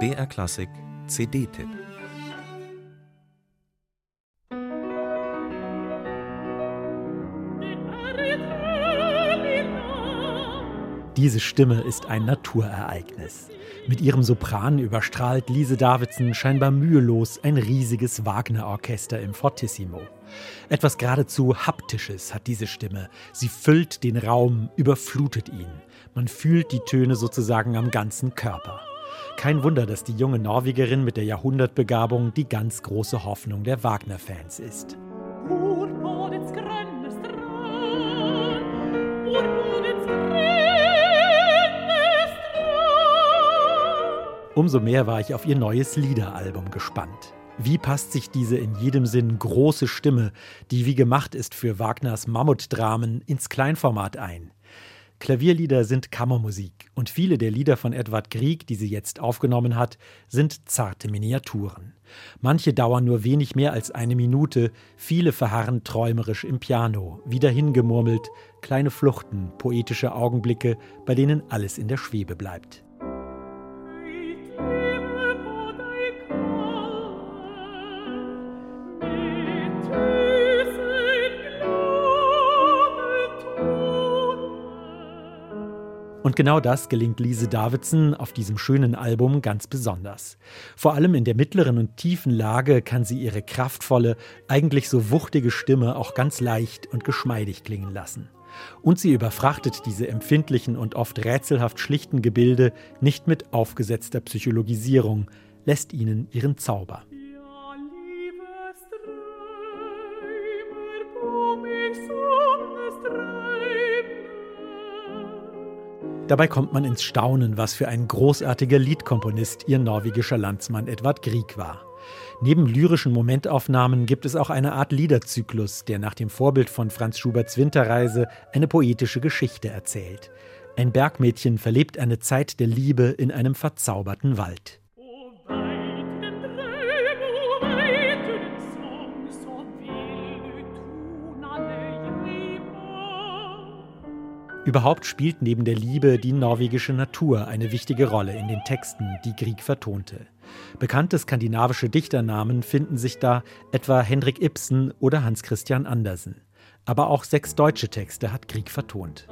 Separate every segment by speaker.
Speaker 1: BR Klassik CD-Tipp
Speaker 2: Diese Stimme ist ein Naturereignis. Mit ihrem Sopran überstrahlt Lise Davidson scheinbar mühelos ein riesiges Wagner-Orchester im Fortissimo. Etwas geradezu Haptisches hat diese Stimme. Sie füllt den Raum, überflutet ihn. Man fühlt die Töne sozusagen am ganzen Körper. Kein Wunder, dass die junge Norwegerin mit der Jahrhundertbegabung die ganz große Hoffnung der Wagner-Fans ist. Umso mehr war ich auf ihr neues Liederalbum gespannt. Wie passt sich diese in jedem Sinn große Stimme, die wie gemacht ist für Wagners Mammutdramen, ins Kleinformat ein? Klavierlieder sind Kammermusik und viele der Lieder von Edward Grieg, die sie jetzt aufgenommen hat, sind zarte Miniaturen. Manche dauern nur wenig mehr als eine Minute, viele verharren träumerisch im Piano, wieder hingemurmelt, kleine Fluchten, poetische Augenblicke, bei denen alles in der Schwebe bleibt. Und genau das gelingt Lise Davidson auf diesem schönen Album ganz besonders. Vor allem in der mittleren und tiefen Lage kann sie ihre kraftvolle, eigentlich so wuchtige Stimme auch ganz leicht und geschmeidig klingen lassen. Und sie überfrachtet diese empfindlichen und oft rätselhaft schlichten Gebilde nicht mit aufgesetzter Psychologisierung, lässt ihnen ihren Zauber. Dabei kommt man ins Staunen, was für ein großartiger Liedkomponist ihr norwegischer Landsmann Edvard Grieg war. Neben lyrischen Momentaufnahmen gibt es auch eine Art Liederzyklus, der nach dem Vorbild von Franz Schuberts Winterreise eine poetische Geschichte erzählt. Ein Bergmädchen verlebt eine Zeit der Liebe in einem verzauberten Wald. Überhaupt spielt neben der Liebe die norwegische Natur eine wichtige Rolle in den Texten, die Grieg vertonte. Bekannte skandinavische Dichternamen finden sich da, etwa Henrik Ibsen oder Hans Christian Andersen. Aber auch sechs deutsche Texte hat Grieg vertont.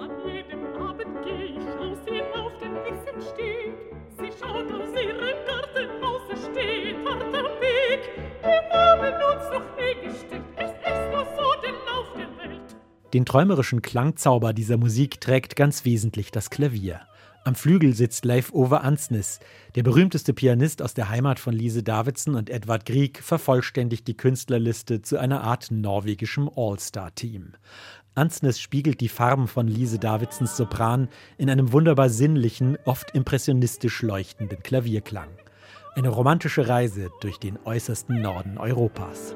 Speaker 2: Den träumerischen Klangzauber dieser Musik trägt ganz wesentlich das Klavier. Am Flügel sitzt Leif Ove Ansnes. Der berühmteste Pianist aus der Heimat von Lise Davidson und Edvard Grieg vervollständigt die Künstlerliste zu einer Art norwegischem All-Star-Team. Ansnes spiegelt die Farben von Lise Davidsons Sopran in einem wunderbar sinnlichen, oft impressionistisch leuchtenden Klavierklang. Eine romantische Reise durch den äußersten Norden Europas.